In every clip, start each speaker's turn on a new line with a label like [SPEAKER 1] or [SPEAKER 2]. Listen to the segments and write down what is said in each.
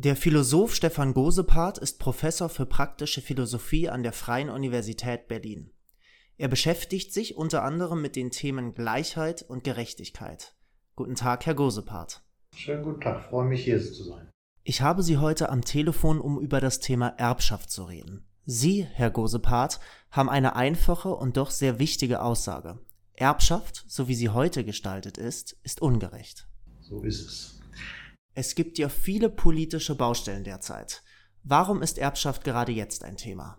[SPEAKER 1] Der Philosoph Stefan Gosepart ist Professor für praktische Philosophie an der Freien Universität Berlin. Er beschäftigt sich unter anderem mit den Themen Gleichheit und Gerechtigkeit. Guten Tag, Herr Gosepart.
[SPEAKER 2] Schönen guten Tag, freue mich hier zu sein.
[SPEAKER 1] Ich habe Sie heute am Telefon, um über das Thema Erbschaft zu reden. Sie, Herr Gosepart, haben eine einfache und doch sehr wichtige Aussage. Erbschaft, so wie sie heute gestaltet ist, ist ungerecht.
[SPEAKER 2] So ist es.
[SPEAKER 1] Es gibt ja viele politische Baustellen derzeit. Warum ist Erbschaft gerade jetzt ein Thema?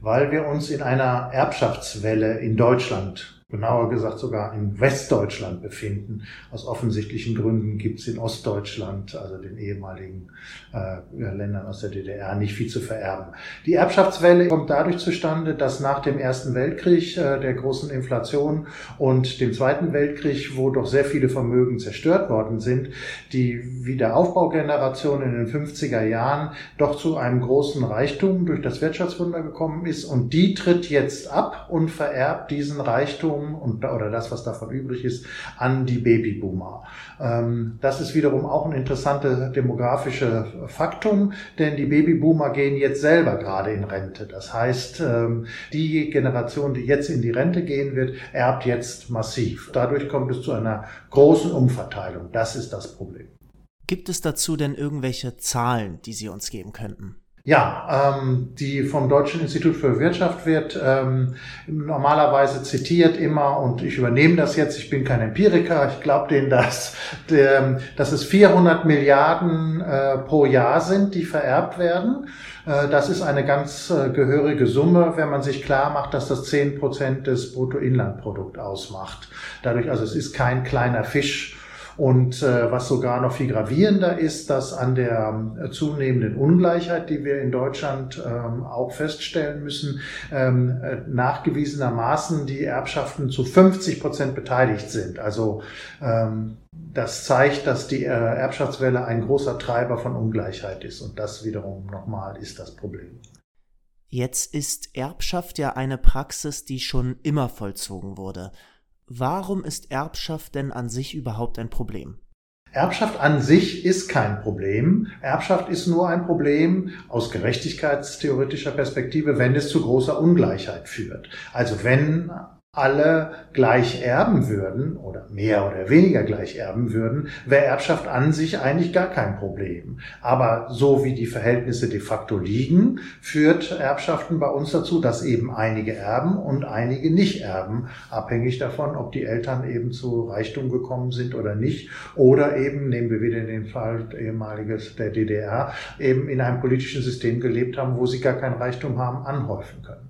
[SPEAKER 2] Weil wir uns in einer Erbschaftswelle in Deutschland genauer gesagt sogar in Westdeutschland befinden. Aus offensichtlichen Gründen gibt es in Ostdeutschland, also den ehemaligen äh, Ländern aus der DDR, nicht viel zu vererben. Die Erbschaftswelle kommt dadurch zustande, dass nach dem Ersten Weltkrieg, äh, der großen Inflation und dem Zweiten Weltkrieg, wo doch sehr viele Vermögen zerstört worden sind, die Wiederaufbaugeneration in den 50er Jahren doch zu einem großen Reichtum durch das Wirtschaftswunder gekommen ist und die tritt jetzt ab und vererbt diesen Reichtum Wachstum und, oder das, was davon übrig ist, an die Babyboomer. Ähm, das ist wiederum auch ein interessantes demografisches Faktum, denn die Babyboomer gehen jetzt selber gerade in Rente. Das heißt, ähm, die Generation, die jetzt in die Rente gehen wird, erbt jetzt massiv. Dadurch kommt es zu einer großen Umverteilung. Das ist das Problem.
[SPEAKER 1] Gibt es dazu denn irgendwelche Zahlen, die Sie uns geben könnten?
[SPEAKER 2] Ja, ähm, die vom Deutschen Institut für Wirtschaft wird ähm, normalerweise zitiert immer und ich übernehme das jetzt. Ich bin kein Empiriker, ich glaube denen, dass, der, dass es 400 Milliarden äh, pro Jahr sind, die vererbt werden. Äh, das ist eine ganz äh, gehörige Summe, wenn man sich klar macht, dass das 10 Prozent des Bruttoinlandprodukts ausmacht. Dadurch, also es ist kein kleiner Fisch und äh, was sogar noch viel gravierender ist, dass an der äh, zunehmenden Ungleichheit, die wir in Deutschland ähm, auch feststellen müssen, ähm, äh, nachgewiesenermaßen die Erbschaften zu 50 Prozent beteiligt sind. Also ähm, das zeigt, dass die äh, Erbschaftswelle ein großer Treiber von Ungleichheit ist. Und das wiederum nochmal ist das Problem.
[SPEAKER 1] Jetzt ist Erbschaft ja eine Praxis, die schon immer vollzogen wurde. Warum ist Erbschaft denn an sich überhaupt ein Problem?
[SPEAKER 2] Erbschaft an sich ist kein Problem. Erbschaft ist nur ein Problem aus gerechtigkeitstheoretischer Perspektive, wenn es zu großer Ungleichheit führt. Also wenn alle gleich erben würden oder mehr oder weniger gleich erben würden, wäre Erbschaft an sich eigentlich gar kein Problem. Aber so wie die Verhältnisse de facto liegen, führt Erbschaften bei uns dazu, dass eben einige erben und einige nicht erben, abhängig davon, ob die Eltern eben zu Reichtum gekommen sind oder nicht oder eben, nehmen wir wieder den Fall ehemaliges der DDR, eben in einem politischen System gelebt haben, wo sie gar kein Reichtum haben anhäufen können.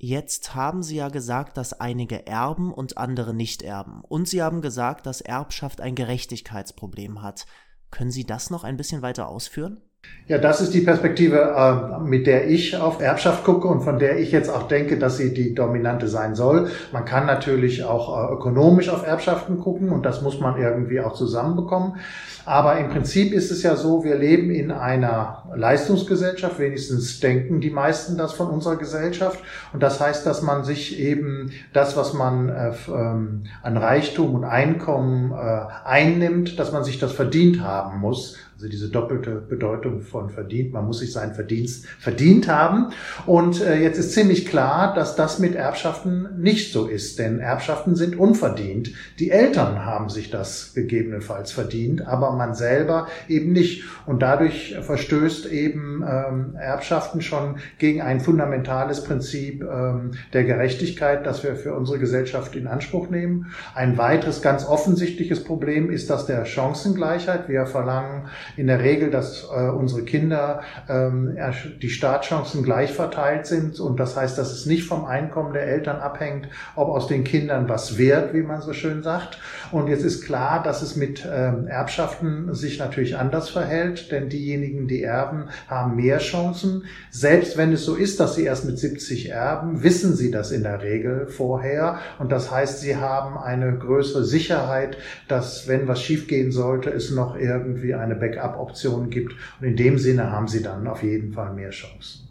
[SPEAKER 1] Jetzt haben Sie ja gesagt, dass einige erben und andere nicht erben. Und Sie haben gesagt, dass Erbschaft ein Gerechtigkeitsproblem hat. Können Sie das noch ein bisschen weiter ausführen?
[SPEAKER 2] Ja, das ist die Perspektive, äh, mit der ich auf Erbschaft gucke und von der ich jetzt auch denke, dass sie die dominante sein soll. Man kann natürlich auch äh, ökonomisch auf Erbschaften gucken und das muss man irgendwie auch zusammenbekommen. Aber im Prinzip ist es ja so, wir leben in einer Leistungsgesellschaft, wenigstens denken die meisten das von unserer Gesellschaft. Und das heißt, dass man sich eben das, was man äh, ähm, an Reichtum und Einkommen einnimmt, dass man sich das verdient haben muss. Also diese doppelte Bedeutung von verdient. Man muss sich seinen Verdienst verdient haben. Und äh, jetzt ist ziemlich klar, dass das mit Erbschaften nicht so ist. Denn Erbschaften sind unverdient. Die Eltern haben sich das gegebenenfalls verdient, aber man selber eben nicht. Und dadurch verstößt eben ähm, Erbschaften schon gegen ein fundamentales Prinzip ähm, der Gerechtigkeit, das wir für unsere Gesellschaft in Anspruch nehmen. Ein weiteres ganz offensichtliches Problem ist das der Chancengleichheit. Wir verlangen in der Regel, dass äh, unsere Kinder ähm, die Startchancen gleich verteilt sind. Und das heißt, dass es nicht vom Einkommen der Eltern abhängt, ob aus den Kindern was wird, wie man so schön sagt. Und jetzt ist klar, dass es mit ähm, Erbschaften sich natürlich anders verhält, denn diejenigen, die erben, haben mehr Chancen. Selbst wenn es so ist, dass sie erst mit 70 erben, wissen sie das in der Regel vorher. Und das heißt, sie haben eine größere Sicherheit, dass wenn was schiefgehen sollte, es noch irgendwie eine Backup Backup-Optionen gibt. Und in dem Sinne haben sie dann auf jeden Fall mehr Chancen.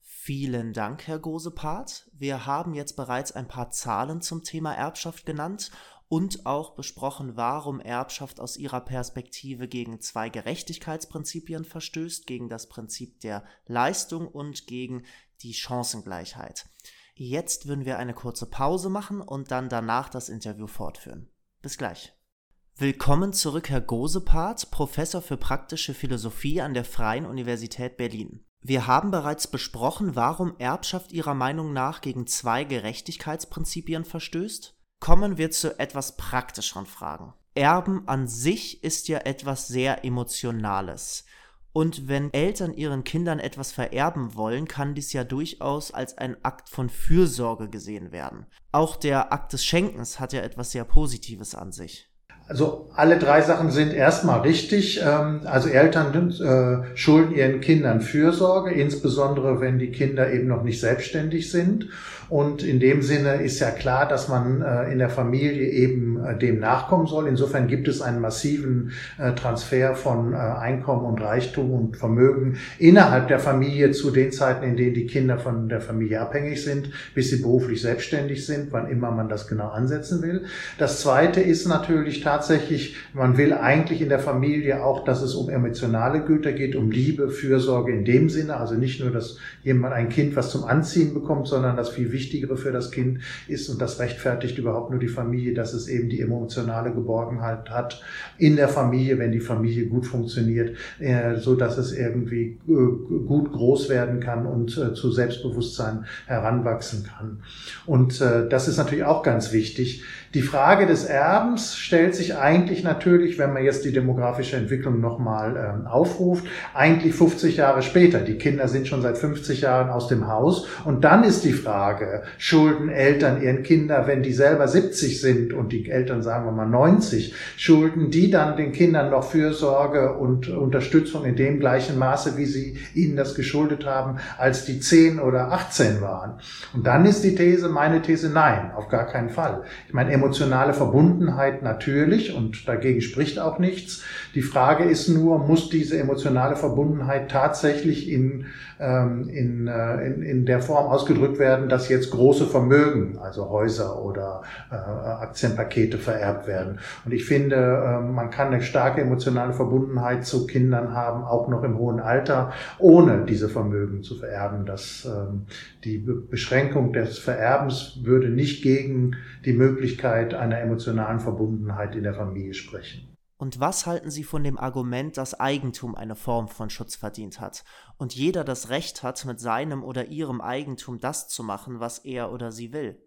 [SPEAKER 1] Vielen Dank, Herr Gosepart. Wir haben jetzt bereits ein paar Zahlen zum Thema Erbschaft genannt und auch besprochen, warum Erbschaft aus ihrer Perspektive gegen zwei Gerechtigkeitsprinzipien verstößt, gegen das Prinzip der Leistung und gegen die Chancengleichheit. Jetzt würden wir eine kurze Pause machen und dann danach das Interview fortführen. Bis gleich. Willkommen zurück, Herr Gosepart, Professor für praktische Philosophie an der Freien Universität Berlin. Wir haben bereits besprochen, warum Erbschaft Ihrer Meinung nach gegen zwei Gerechtigkeitsprinzipien verstößt. Kommen wir zu etwas praktischeren Fragen. Erben an sich ist ja etwas sehr Emotionales. Und wenn Eltern ihren Kindern etwas vererben wollen, kann dies ja durchaus als ein Akt von Fürsorge gesehen werden. Auch der Akt des Schenkens hat ja etwas sehr Positives an sich.
[SPEAKER 2] Also alle drei Sachen sind erstmal richtig. Ähm, also Eltern äh, schulden ihren Kindern Fürsorge, insbesondere wenn die Kinder eben noch nicht selbstständig sind. Und in dem Sinne ist ja klar, dass man äh, in der Familie eben äh, dem nachkommen soll. Insofern gibt es einen massiven Transfer von Einkommen und Reichtum und Vermögen innerhalb der Familie zu den Zeiten, in denen die Kinder von der Familie abhängig sind, bis sie beruflich selbstständig sind, wann immer man das genau ansetzen will. Das Zweite ist natürlich tatsächlich, man will eigentlich in der Familie auch, dass es um emotionale Güter geht, um Liebe, Fürsorge in dem Sinne. Also nicht nur, dass jemand ein Kind was zum Anziehen bekommt, sondern das viel Wichtigere für das Kind ist und das rechtfertigt überhaupt nur die Familie, dass es eben die emotionale Geborgenheit hat in der Familie, wenn die Familie gut funktioniert, äh, so dass es irgendwie äh, gut groß werden kann und äh, zu Selbstbewusstsein heranwachsen kann. Und das ist natürlich auch ganz wichtig. Die Frage des Erbens stellt sich eigentlich natürlich, wenn man jetzt die demografische Entwicklung nochmal ähm, aufruft, eigentlich 50 Jahre später. Die Kinder sind schon seit 50 Jahren aus dem Haus. Und dann ist die Frage, schulden Eltern ihren Kindern, wenn die selber 70 sind und die Eltern sagen wir mal 90, schulden die dann den Kindern noch Fürsorge und Unterstützung in dem gleichen Maße, wie sie ihnen das geschuldet haben, als die 10 oder 18 waren. Und dann ist die These, meine These, nein, auf gar keinen Fall. Ich meine, emotionale Verbundenheit natürlich und dagegen spricht auch nichts. Die Frage ist nur, muss diese emotionale Verbundenheit tatsächlich in, ähm, in, äh, in, in der Form ausgedrückt werden, dass jetzt große Vermögen, also Häuser oder äh, Aktienpakete vererbt werden. Und ich finde, äh, man kann eine starke emotionale Verbundenheit zu Kindern haben, auch noch im hohen Alter, ohne diese Vermögen zu vererben. Das, ähm, die Beschränkung des Vererbens würde nicht gegen die Möglichkeit einer emotionalen Verbundenheit in der Familie sprechen.
[SPEAKER 1] Und was halten Sie von dem Argument, dass Eigentum eine Form von Schutz verdient hat und jeder das Recht hat, mit seinem oder ihrem Eigentum das zu machen, was er oder sie will?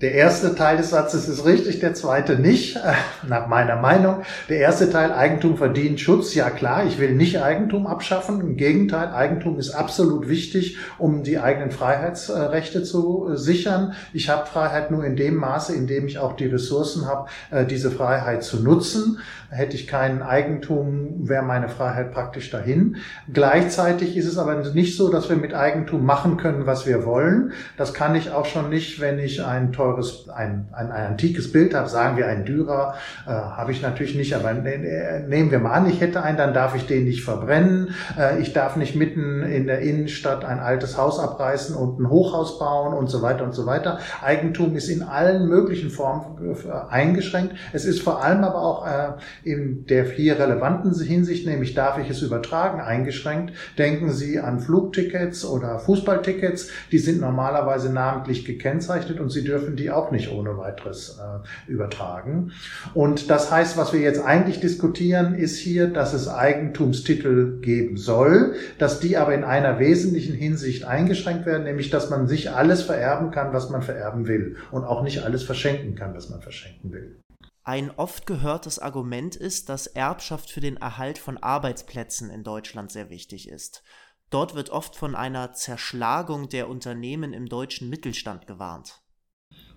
[SPEAKER 2] Der erste Teil des Satzes ist richtig, der zweite nicht, äh, nach meiner Meinung. Der erste Teil, Eigentum verdient Schutz, ja klar, ich will nicht Eigentum abschaffen. Im Gegenteil, Eigentum ist absolut wichtig, um die eigenen Freiheitsrechte zu äh, sichern. Ich habe Freiheit nur in dem Maße, in dem ich auch die Ressourcen habe, äh, diese Freiheit zu nutzen. Hätte ich kein Eigentum, wäre meine Freiheit praktisch dahin. Gleichzeitig ist es aber nicht so, dass wir mit Eigentum machen können, was wir wollen. Das kann ich auch schon nicht, wenn ich ein teures, ein, ein, antikes Bild habe, sagen wir ein Dürer, äh, habe ich natürlich nicht, aber ne, nehmen wir mal an, ich hätte einen, dann darf ich den nicht verbrennen. Äh, ich darf nicht mitten in der Innenstadt ein altes Haus abreißen und ein Hochhaus bauen und so weiter und so weiter. Eigentum ist in allen möglichen Formen äh, eingeschränkt. Es ist vor allem aber auch äh, in der hier relevanten Hinsicht, nämlich darf ich es übertragen, eingeschränkt. Denken Sie an Flugtickets oder Fußballtickets, die sind normalerweise namentlich gekennzeichnet und Sie dürfen die auch nicht ohne weiteres äh, übertragen. Und das heißt, was wir jetzt eigentlich diskutieren, ist hier, dass es Eigentumstitel geben soll, dass die aber in einer wesentlichen Hinsicht eingeschränkt werden, nämlich dass man sich alles vererben kann, was man vererben will und auch nicht alles verschenken kann, was man verschenken will.
[SPEAKER 1] Ein oft gehörtes Argument ist, dass Erbschaft für den Erhalt von Arbeitsplätzen in Deutschland sehr wichtig ist. Dort wird oft von einer Zerschlagung der Unternehmen im deutschen Mittelstand gewarnt.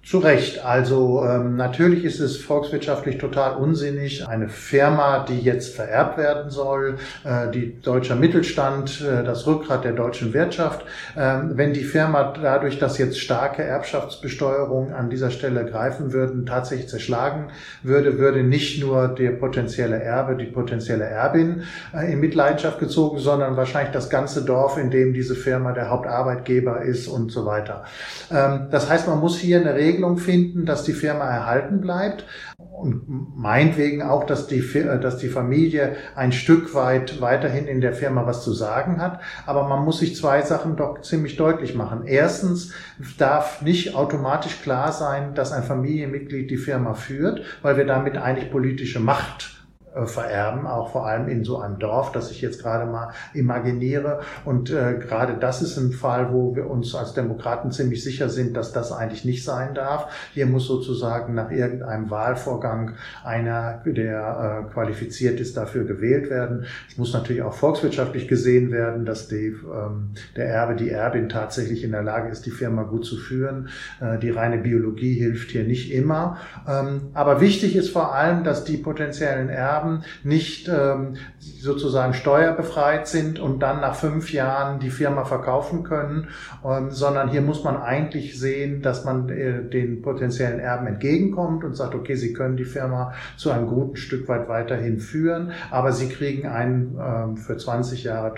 [SPEAKER 2] Zu Recht. Also ähm, natürlich ist es volkswirtschaftlich total unsinnig, eine Firma, die jetzt vererbt werden soll, äh, die deutscher Mittelstand, äh, das Rückgrat der deutschen Wirtschaft, ähm, wenn die Firma dadurch, dass jetzt starke Erbschaftsbesteuerung an dieser Stelle greifen würden, tatsächlich zerschlagen würde, würde nicht nur der potenzielle Erbe, die potenzielle Erbin äh, in Mitleidenschaft gezogen, sondern wahrscheinlich das ganze Dorf, in dem diese Firma der Hauptarbeitgeber ist und so weiter. Ähm, das heißt, man muss hier eine Regel Regelung finden, dass die Firma erhalten bleibt. und meinetwegen auch, dass die, dass die Familie ein Stück weit weiterhin in der Firma was zu sagen hat. Aber man muss sich zwei Sachen doch ziemlich deutlich machen. Erstens darf nicht automatisch klar sein, dass ein Familienmitglied die Firma führt, weil wir damit eigentlich politische Macht äh, vererben, auch vor allem in so einem Dorf, das ich jetzt gerade mal imaginiere. Und äh, gerade das ist ein Fall, wo wir uns als Demokraten ziemlich sicher sind, dass das eigentlich nicht sein darf. Hier muss sozusagen nach irgendeinem Wahlvorgang einer, der äh, qualifiziert ist, dafür gewählt werden. Es muss natürlich auch volkswirtschaftlich gesehen werden, dass die, ähm, der Erbe, die Erbin tatsächlich in der Lage ist, die Firma gut zu führen. Äh, die reine Biologie hilft hier nicht immer. Ähm, aber wichtig ist vor allem, dass die potenziellen Erben haben, nicht ähm, sozusagen steuerbefreit sind und dann nach fünf Jahren die Firma verkaufen können, ähm, sondern hier muss man eigentlich sehen, dass man äh, den potenziellen Erben entgegenkommt und sagt, okay, sie können die Firma zu einem guten Stück weit weiterhin führen, aber sie kriegen ein ähm, für 20 Jahre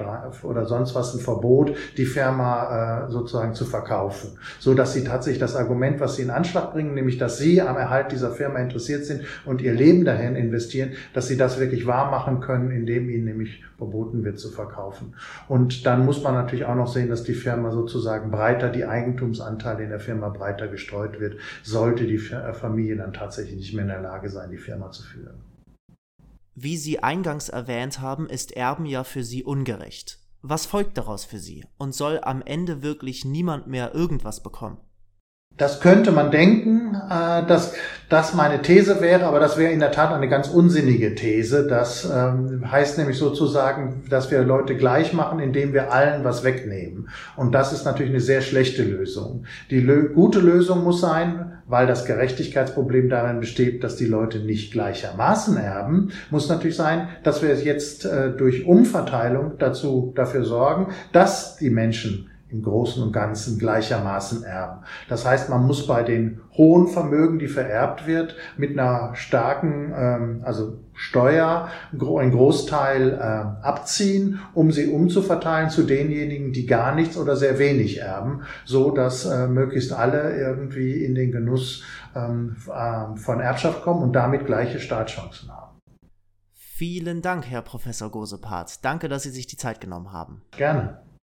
[SPEAKER 2] oder sonst was ein Verbot, die Firma äh, sozusagen zu verkaufen, so dass sie tatsächlich das Argument, was sie in Anschlag bringen, nämlich dass sie am Erhalt dieser Firma interessiert sind und ihr Leben dahin investieren, dass sie sie das wirklich wahr machen können, indem ihnen nämlich verboten wird zu verkaufen. Und dann muss man natürlich auch noch sehen, dass die Firma sozusagen breiter, die Eigentumsanteile in der Firma breiter gestreut wird, sollte die Familie dann tatsächlich nicht mehr in der Lage sein, die Firma zu führen.
[SPEAKER 1] Wie Sie eingangs erwähnt haben, ist Erben ja für Sie ungerecht. Was folgt daraus für Sie? Und soll am Ende wirklich niemand mehr irgendwas bekommen?
[SPEAKER 2] Das könnte man denken, äh, dass das meine These wäre, aber das wäre in der Tat eine ganz unsinnige These. Das ähm, heißt nämlich sozusagen, dass wir Leute gleich machen, indem wir allen was wegnehmen. Und das ist natürlich eine sehr schlechte Lösung. Die gute Lösung muss sein, weil das Gerechtigkeitsproblem darin besteht, dass die Leute nicht gleichermaßen erben, muss natürlich sein, dass wir jetzt äh, durch Umverteilung dazu dafür sorgen, dass die Menschen im Großen und Ganzen gleichermaßen erben. Das heißt, man muss bei den hohen Vermögen, die vererbt wird, mit einer starken, ähm, also Steuer, einen Großteil äh, abziehen, um sie umzuverteilen zu denjenigen, die gar nichts oder sehr wenig erben, so dass äh, möglichst alle irgendwie in den Genuss ähm, äh, von Erbschaft kommen und damit gleiche Startchancen haben.
[SPEAKER 1] Vielen Dank, Herr Professor Gosepart. Danke, dass Sie sich die Zeit genommen haben.
[SPEAKER 2] Gerne.